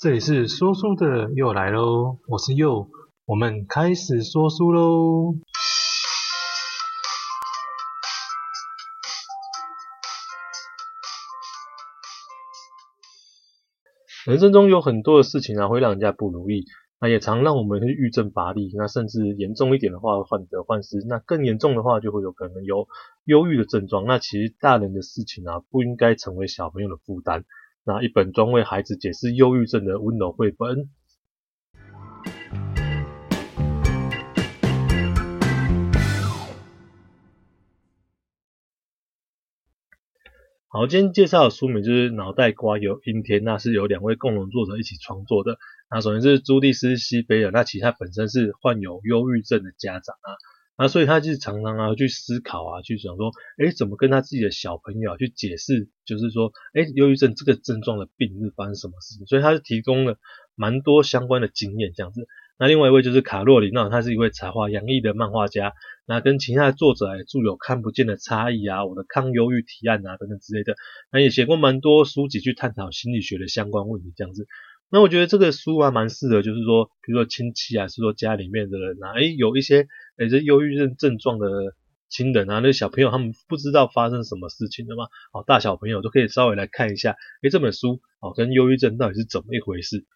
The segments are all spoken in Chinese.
这里是说书的又来喽，我是佑，我们开始说书喽。人生中有很多的事情啊，会让人家不如意，那也常让我们去郁症乏力，那甚至严重一点的话，患得患失，那更严重的话，就会有可能有忧郁的症状。那其实大人的事情啊，不应该成为小朋友的负担。那一本专为孩子解释忧郁症的温柔绘本。好，今天介绍的书名就是《脑袋瓜有阴天》，那是由两位共同作者一起创作的。那首先是朱蒂斯·西贝尔，那其实他本身是患有忧郁症的家长啊。那所以他就是常常啊去思考啊，去想说，诶，怎么跟他自己的小朋友啊去解释，就是说，诶，忧郁症这个症状的病是发生什么事情？所以他就提供了蛮多相关的经验这样子。那另外一位就是卡洛琳，那他是一位才华洋溢的漫画家，那跟其他的作者也著有《看不见的差异》啊，我的抗忧郁提案啊等等之类的，那也写过蛮多书籍去探讨心理学的相关问题这样子。那我觉得这个书啊蛮适合，就是说，比如说亲戚啊，是说家里面的人啊，诶，有一些诶这忧郁症症状的亲人啊，那小朋友他们不知道发生什么事情的嘛，哦，大小朋友都可以稍微来看一下，诶，这本书哦跟忧郁症到底是怎么一回事？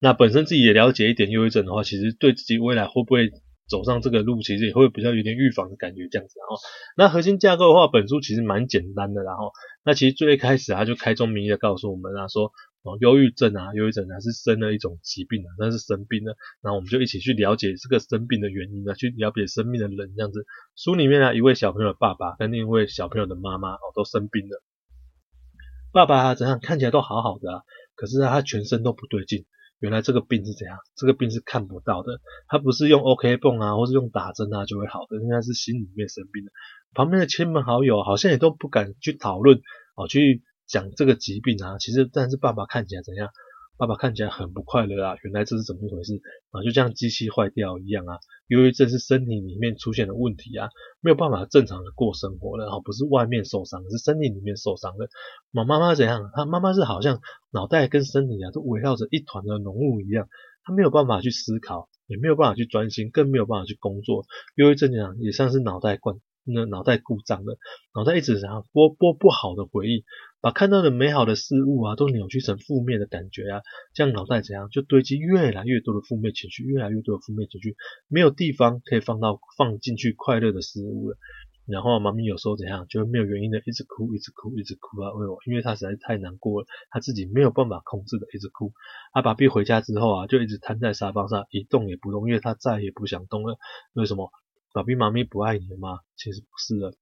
那本身自己也了解一点忧郁症的话，其实对自己未来会不会走上这个路，其实也会比较有点预防的感觉这样子。然后，那核心架构的话，本书其实蛮简单的。然后，那其实最一开始他就开宗明义的告诉我们啊，说。哦，忧郁症啊，忧郁症啊是生了一种疾病啊，那是生病了。然后我们就一起去了解这个生病的原因啊，去了解生病的人这样子。书里面啊，一位小朋友的爸爸跟另一位小朋友的妈妈哦，都生病了。爸爸啊，怎样看起来都好好的啊，可是啊，他全身都不对劲。原来这个病是怎样？这个病是看不到的，他不是用 OK 绷啊，或是用打针啊就会好的，应该是心里面生病的。旁边的亲朋好友好像也都不敢去讨论哦，去。讲这个疾病啊，其实但是爸爸看起来怎样？爸爸看起来很不快乐啊。原来这是怎么一回事啊？就像机器坏掉一样啊。忧郁症是身体里面出现的问题啊，没有办法正常的过生活了。不是外面受伤，是身体里面受伤了。妈妈怎样？他妈妈是好像脑袋跟身体啊都围绕着一团的浓雾一样，他没有办法去思考，也没有办法去专心，更没有办法去工作。忧郁症讲也像是脑袋灌。那脑袋故障了，脑袋一直想要播播不好的回忆，把看到的美好的事物啊，都扭曲成负面的感觉啊，这样脑袋怎样就堆积越来越多的负面情绪，越来越多的负面情绪，没有地方可以放到放进去快乐的事物了。然后妈咪有时候怎样，就会没有原因的一直哭，一直哭，一直哭啊，为我？因为他实在是太难过了，他自己没有办法控制的一直哭。阿爸比回家之后啊，就一直瘫在沙发上一动也不动，因为他再也不想动了。为什么？爸比妈咪不爱你了吗？其实不是的，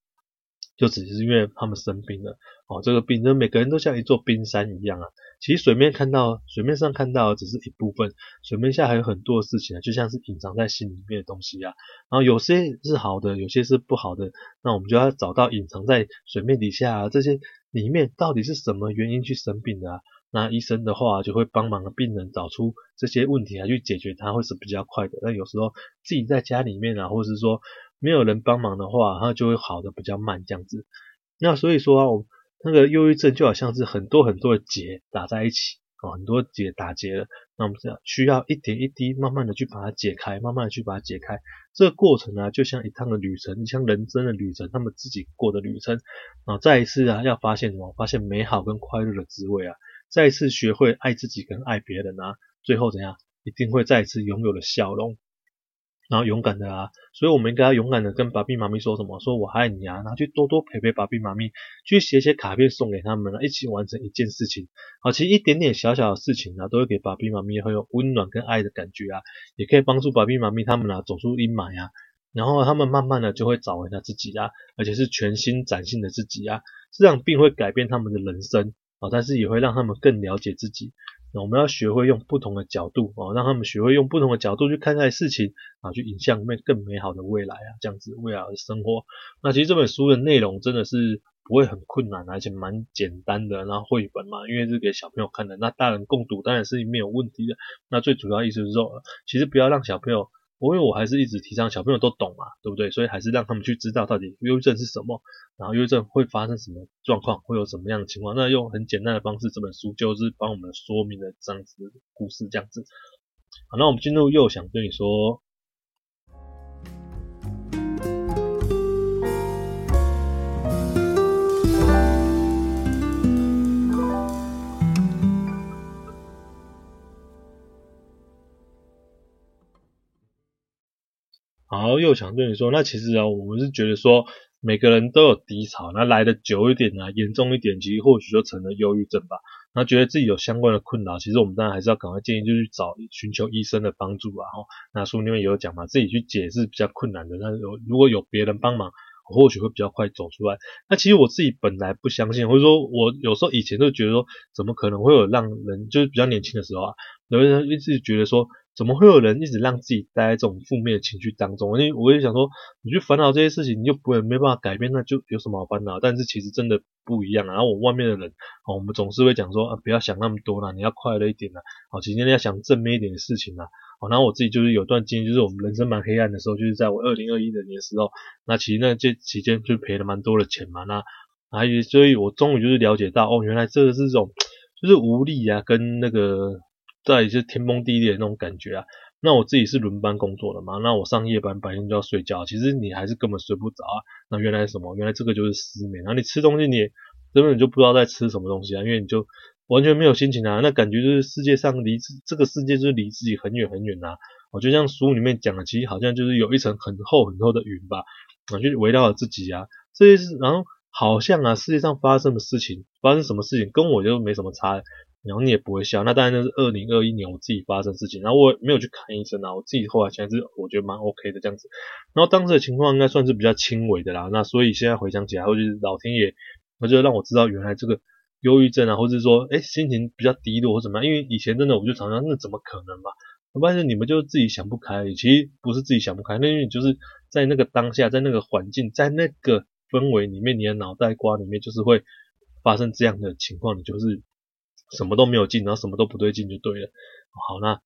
就只是因为他们生病了。哦，这个病呢，每个人都像一座冰山一样啊。其实水面看到，水面上看到的只是一部分，水面下还有很多的事情啊，就像是隐藏在心里面的东西啊。然后有些是好的，有些是不好的，那我们就要找到隐藏在水面底下啊，这些里面到底是什么原因去生病的啊？那医生的话就会帮忙病人找出这些问题啊，去解决它会是比较快的。那有时候自己在家里面啊，或者是说没有人帮忙的话，它就会好的比较慢这样子。那所以说啊，我那个忧郁症就好像是很多很多的结打在一起啊，很多结打结了。那我们这样需要一点一滴，慢慢的去把它解开，慢慢的去把它解开。这个过程啊，就像一趟的旅程，像人生的旅程，他们自己过的旅程啊。再一次啊，要发现什么？发现美好跟快乐的滋味啊。再一次学会爱自己跟爱别人啊，最后怎样？一定会再一次拥有了笑容，然后勇敢的啊，所以我们应该要勇敢的跟爸比妈咪说什么？说我爱你啊，然后去多多陪陪爸比妈咪，去写写卡片送给他们啊，一起完成一件事情。好，其实一点点小小的事情啊，都会给爸比妈咪很有温暖跟爱的感觉啊，也可以帮助爸比妈咪他们啊走出阴霾啊，然后他们慢慢的就会找回他自己啊，而且是全新崭新的自己啊，这样并会改变他们的人生。啊，但是也会让他们更了解自己。那我们要学会用不同的角度哦，让他们学会用不同的角度去看待事情啊，去影响更美好的未来啊，这样子未来的生活。那其实这本书的内容真的是不会很困难，而且蛮简单的。然后绘本嘛，因为是给小朋友看的，那大人共读当然是没有问题的。那最主要意思是说，其实不要让小朋友我因为我还是一直提倡小朋友都懂嘛，对不对？所以还是让他们去知道到底忧郁症是什么，然后忧郁症会发生什么状况，会有什么样的情况。那用很简单的方式，这本书就是帮我们说明了这样子的故事，这样子。好，那我们进入又想对你说。然后，又想对你说，那其实啊，我们是觉得说，每个人都有低潮，那来的久一点啊，严重一点，其实或许就成了忧郁症吧。那觉得自己有相关的困扰，其实我们当然还是要赶快建议，就去找寻求医生的帮助啊。哈，那书里面也有讲嘛，自己去解是比较困难的，那有如果有别人帮忙，或许会比较快走出来。那其实我自己本来不相信，或者说我有时候以前就觉得说，怎么可能会有让人，就是比较年轻的时候啊，有人一直觉得说。怎么会有人一直让自己待在这种负面的情绪当中？因为我也想说，你去烦恼这些事情，你就不会没办法改变，那就有什么好烦恼？但是其实真的不一样。然后我外面的人，我们总是会讲说啊，不要想那么多啦，你要快乐一点啦，哦，今天要想正面一点的事情啦。哦，然后我自己就是有段经历，就是我们人生蛮黑暗的时候，就是在我二零二一年的时候，那其实那这期间就赔了蛮多的钱嘛。那还有，所以我终于就是了解到，哦，原来这个是这种就是无力啊，跟那个。在一些天崩地裂的那种感觉啊，那我自己是轮班工作的嘛，那我上夜班白天就要睡觉，其实你还是根本睡不着啊。那原来什么？原来这个就是失眠。然后你吃东西你根本就不知道在吃什么东西啊，因为你就完全没有心情啊。那感觉就是世界上离这个世界就是离自己很远很远呐。我就像书里面讲的，其实好像就是有一层很厚很厚的云吧，啊，就围绕着自己啊。这些是然后好像啊，世界上发生的事情，发生什么事情跟我就没什么差。然后你也不会笑，那当然那是二零二一年我自己发生事情，然后我没有去看医生啊，我自己后来现在是我觉得蛮 OK 的这样子，然后当时的情况应该算是比较轻微的啦，那所以现在回想起来，或者是老天爷，我就让我知道原来这个忧郁症啊，或者是说诶心情比较低落或怎么样，因为以前真的我就常常那怎么可能嘛，我发现你们就是自己想不开，其实不是自己想不开，那因为你就是在那个当下，在那个环境，在那个氛围里面，你的脑袋瓜里面就是会发生这样的情况，你就是。什么都没有进，然后什么都不对劲就对了。好，那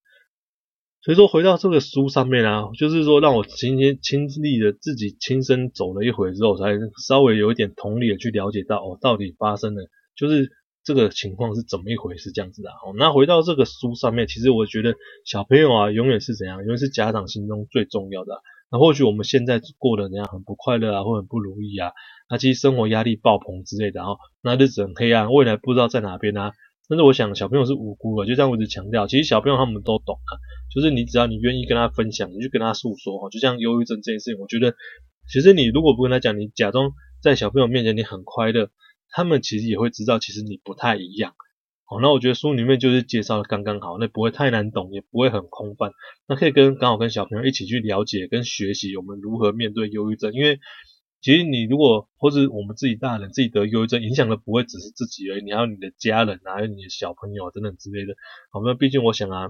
所以说回到这个书上面啊，就是说让我今天亲历的自己亲身走了一回之后，才稍微有一点同理的去了解到哦，到底发生了就是这个情况是怎么一回事这样子的。哦，那回到这个书上面，其实我觉得小朋友啊，永远是怎样，永远是家长心中最重要的。那或许我们现在过得怎样很不快乐啊，或很不如意啊，那其实生活压力爆棚之类的，然后那日子很黑暗，未来不知道在哪边啊。但是我想小朋友是无辜的，就这样我一直强调，其实小朋友他们都懂啊，就是你只要你愿意跟他分享，你就跟他诉说哈，就像忧郁症这件事情，我觉得其实你如果不跟他讲，你假装在小朋友面前你很快乐，他们其实也会知道其实你不太一样。好，那我觉得书里面就是介绍的刚刚好，那不会太难懂，也不会很空泛，那可以跟刚好跟小朋友一起去了解跟学习我们如何面对忧郁症，因为。其实你如果或者我们自己大人自己得忧郁症，影响的不会只是自己而已，你还有你的家人啊，还有你的小朋友等等之类的。好，那毕竟我想啊，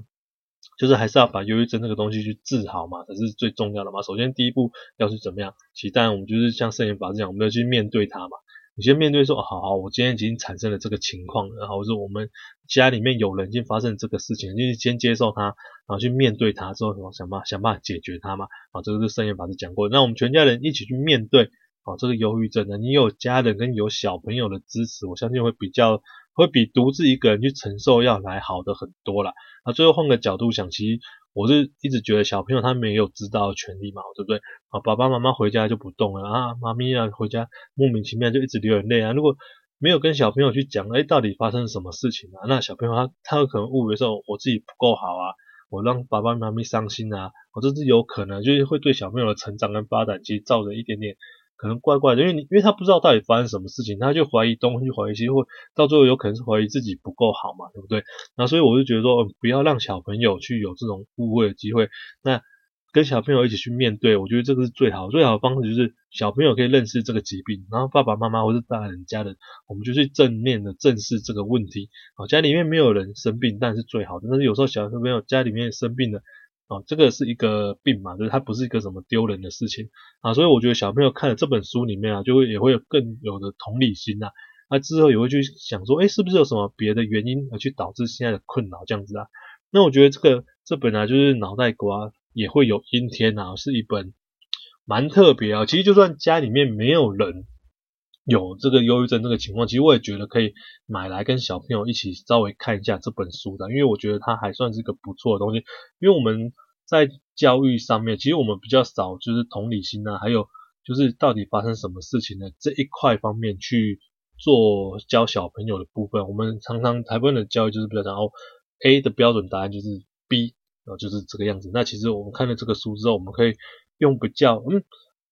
就是还是要把忧郁症这个东西去治好嘛，才是最重要的嘛。首先第一步要去怎么样？其实当然我们就是像圣严法师讲，我们要去面对它嘛。你先面对说，好好，我今天已经产生了这个情况，然后是我们家里面有人已经发生这个事情，就是先接受它，然后去面对它之后，想办法想办法解决它嘛。啊，这个是圣严法师讲过，那我们全家人一起去面对。哦，这个忧郁症呢，你有家人跟有小朋友的支持，我相信会比较会比独自一个人去承受要来好的很多啦。那最后换个角度想，其实我是一直觉得小朋友他没有知道的权利嘛，对不对？啊，爸爸妈妈回家就不动了啊，妈咪啊回家莫名其妙就一直流眼泪啊。如果没有跟小朋友去讲，哎，到底发生什么事情啊？那小朋友他他有可能误以为说我自己不够好啊，我让爸爸妈咪伤心啊，我这是有可能，就是会对小朋友的成长跟发展其实造成一点点。可能怪怪的，因为你因为他不知道到底发生什么事情，他就怀疑东西，怀疑西，或到最后有可能是怀疑自己不够好嘛，对不对？那所以我就觉得说，不要让小朋友去有这种误会的机会。那跟小朋友一起去面对，我觉得这个是最好最好的方式，就是小朋友可以认识这个疾病，然后爸爸妈妈或是大人家人，我们就去正面的正视这个问题。啊，家里面没有人生病，但是最好的。但是有时候小朋友家里面生病了。哦，这个是一个病嘛，就是它不是一个什么丢人的事情啊，所以我觉得小朋友看了这本书里面啊，就会也会有更有的同理心呐，那之后也会去想说，诶，是不是有什么别的原因而去导致现在的困扰这样子啊？那我觉得这个这本来就是脑袋瓜也会有阴天啊，是一本蛮特别啊。其实就算家里面没有人有这个忧郁症这个情况，其实我也觉得可以买来跟小朋友一起稍微看一下这本书的，因为我觉得它还算是个不错的东西。因为我们在教育上面，其实我们比较少就是同理心啊，还有就是到底发生什么事情呢？这一块方面去做教小朋友的部分，我们常常台湾的教育就是比较讲哦，A 的标准答案就是 B。然后就是这个样子。那其实我们看了这个书之后，我们可以用比较嗯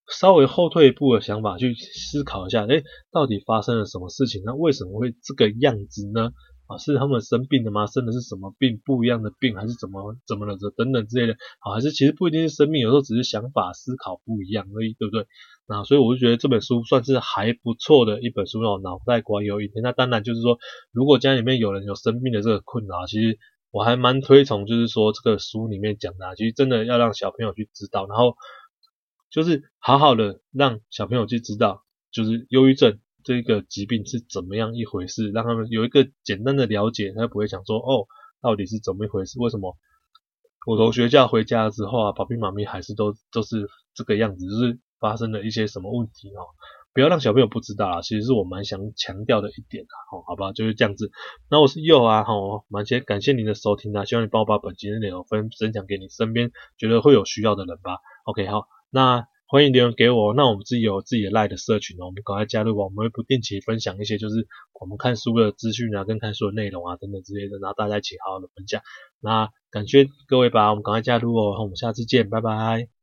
稍微后退一步的想法去思考一下，诶，到底发生了什么事情？那为什么会这个样子呢？啊，是他们生病了吗？生的是什么病？不一样的病，还是怎么怎么了？这等等之类的。啊，还是其实不一定是生病，有时候只是想法思考不一样而已，对不对？那所以我就觉得这本书算是还不错的一本书哦。脑袋瓜有一天，那当然就是说，如果家里面有人有生病的这个困扰，其实。我还蛮推崇，就是说这个书里面讲的啊，其实真的要让小朋友去知道，然后就是好好的让小朋友去知道，就是忧郁症这个疾病是怎么样一回事，让他们有一个简单的了解，他不会想说哦，到底是怎么一回事？为什么我从学校回家之后啊，爸比妈咪还是都都是这个样子，就是发生了一些什么问题哦。不要让小朋友不知道啊，其实是我蛮想强调的一点啊，好，好吧，就是这样子。那我是佑啊，好，蛮先感谢您的收听啊，希望你帮我把本集的内容分分享给你身边觉得会有需要的人吧。OK，好，那欢迎留言给我，那我们自己有自己的 LINE 的社群哦，我们赶快加入吧，我们会不定期分享一些就是我们看书的资讯啊，跟看书的内容啊等等之类的，然后大家一起好好的分享。那感谢各位吧，我们赶快加入哦，我们下次见，拜拜。